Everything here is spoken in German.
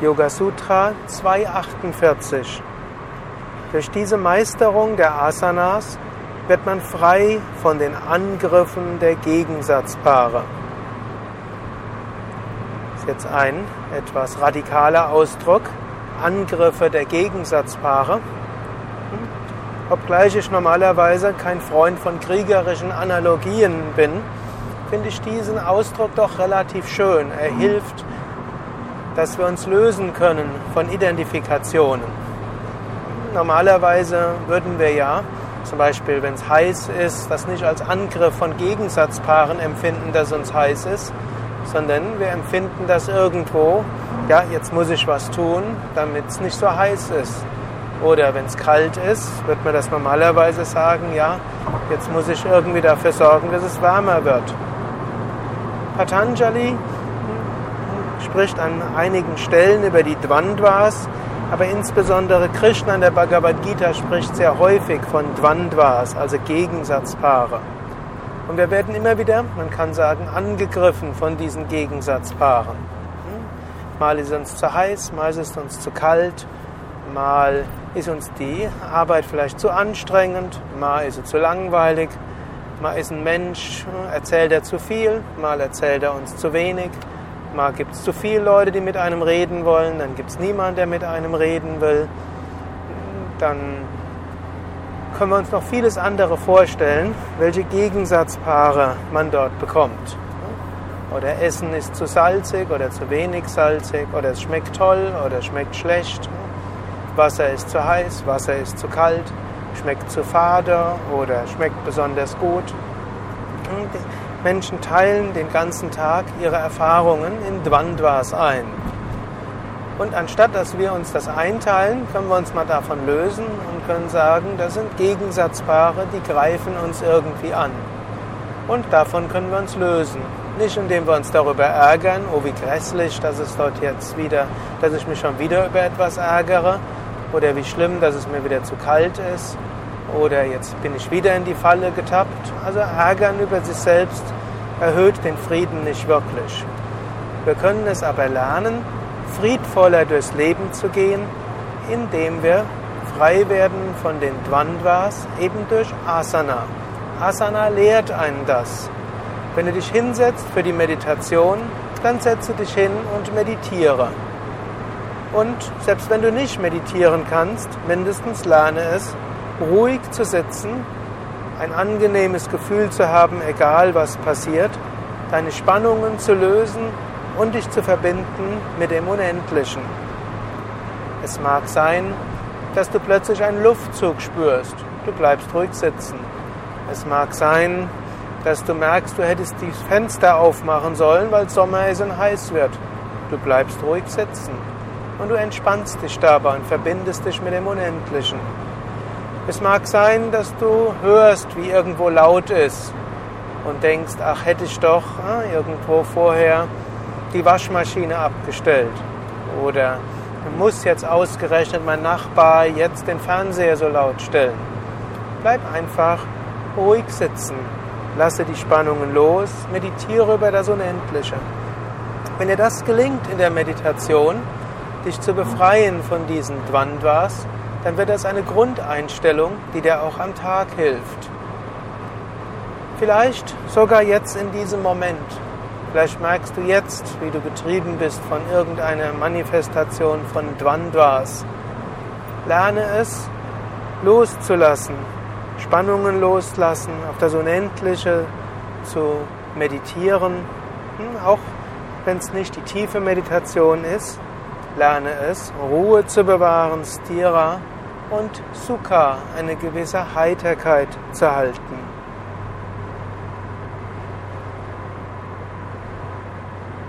Yoga Sutra 248. Durch diese Meisterung der Asanas wird man frei von den Angriffen der Gegensatzpaare. Das ist jetzt ein etwas radikaler Ausdruck. Angriffe der Gegensatzpaare. Obgleich ich normalerweise kein Freund von kriegerischen Analogien bin, finde ich diesen Ausdruck doch relativ schön. Er hilft, dass wir uns lösen können von Identifikationen. Normalerweise würden wir ja, zum Beispiel wenn es heiß ist, das nicht als Angriff von Gegensatzpaaren empfinden, dass uns heiß ist, sondern wir empfinden das irgendwo, ja, jetzt muss ich was tun, damit es nicht so heiß ist. Oder wenn es kalt ist, wird man das normalerweise sagen, ja, jetzt muss ich irgendwie dafür sorgen, dass es wärmer wird. Patanjali spricht an einigen Stellen über die Dvandvas, aber insbesondere Krishna in der Bhagavad Gita spricht sehr häufig von Dvandvas, also Gegensatzpaare. Und wir werden immer wieder, man kann sagen, angegriffen von diesen Gegensatzpaaren. Mal ist es uns zu heiß, mal ist es uns zu kalt, mal ist uns die Arbeit vielleicht zu anstrengend, mal ist es zu langweilig, mal ist ein Mensch, erzählt er zu viel, mal erzählt er uns zu wenig, mal gibt es zu viele Leute, die mit einem reden wollen, dann gibt es niemanden, der mit einem reden will. Dann können wir uns noch vieles andere vorstellen, welche Gegensatzpaare man dort bekommt. Oder Essen ist zu salzig oder zu wenig salzig oder es schmeckt toll oder es schmeckt schlecht. Wasser ist zu heiß, Wasser ist zu kalt, schmeckt zu fade oder schmeckt besonders gut. Menschen teilen den ganzen Tag ihre Erfahrungen in Dvandvas ein. Und anstatt dass wir uns das einteilen, können wir uns mal davon lösen und können sagen, das sind Gegensatzpaare, die greifen uns irgendwie an. Und davon können wir uns lösen. Nicht indem wir uns darüber ärgern, oh wie grässlich, dass es dort jetzt wieder, dass ich mich schon wieder über etwas ärgere, oder wie schlimm, dass es mir wieder zu kalt ist, oder jetzt bin ich wieder in die Falle getappt. Also ärgern über sich selbst erhöht den Frieden nicht wirklich. Wir können es aber lernen, friedvoller durchs Leben zu gehen, indem wir frei werden von den Dvandvas, eben durch Asana. Asana lehrt einen das. Wenn du dich hinsetzt für die Meditation, dann setze dich hin und meditiere. Und selbst wenn du nicht meditieren kannst, mindestens lerne es, ruhig zu sitzen, ein angenehmes Gefühl zu haben, egal was passiert, deine Spannungen zu lösen und dich zu verbinden mit dem Unendlichen. Es mag sein, dass du plötzlich einen Luftzug spürst. Du bleibst ruhig sitzen. Es mag sein, dass du merkst, du hättest die Fenster aufmachen sollen, weil Sommer ist und heiß wird. Du bleibst ruhig sitzen und du entspannst dich dabei und verbindest dich mit dem Unendlichen. Es mag sein, dass du hörst, wie irgendwo laut ist und denkst, ach hätte ich doch ah, irgendwo vorher die Waschmaschine abgestellt oder muss jetzt ausgerechnet mein Nachbar jetzt den Fernseher so laut stellen. Bleib einfach ruhig sitzen, lasse die Spannungen los, meditiere über das Unendliche. Wenn dir das gelingt in der Meditation, dich zu befreien von diesen Dvandvas, dann wird das eine Grundeinstellung, die dir auch am Tag hilft. Vielleicht sogar jetzt in diesem Moment. Vielleicht merkst du jetzt, wie du getrieben bist von irgendeiner Manifestation von Dvandvas. Lerne es loszulassen, Spannungen loslassen, auf das Unendliche zu meditieren, hm, auch wenn es nicht die tiefe Meditation ist, lerne es, Ruhe zu bewahren, Stira, und Sukha, eine gewisse Heiterkeit zu halten.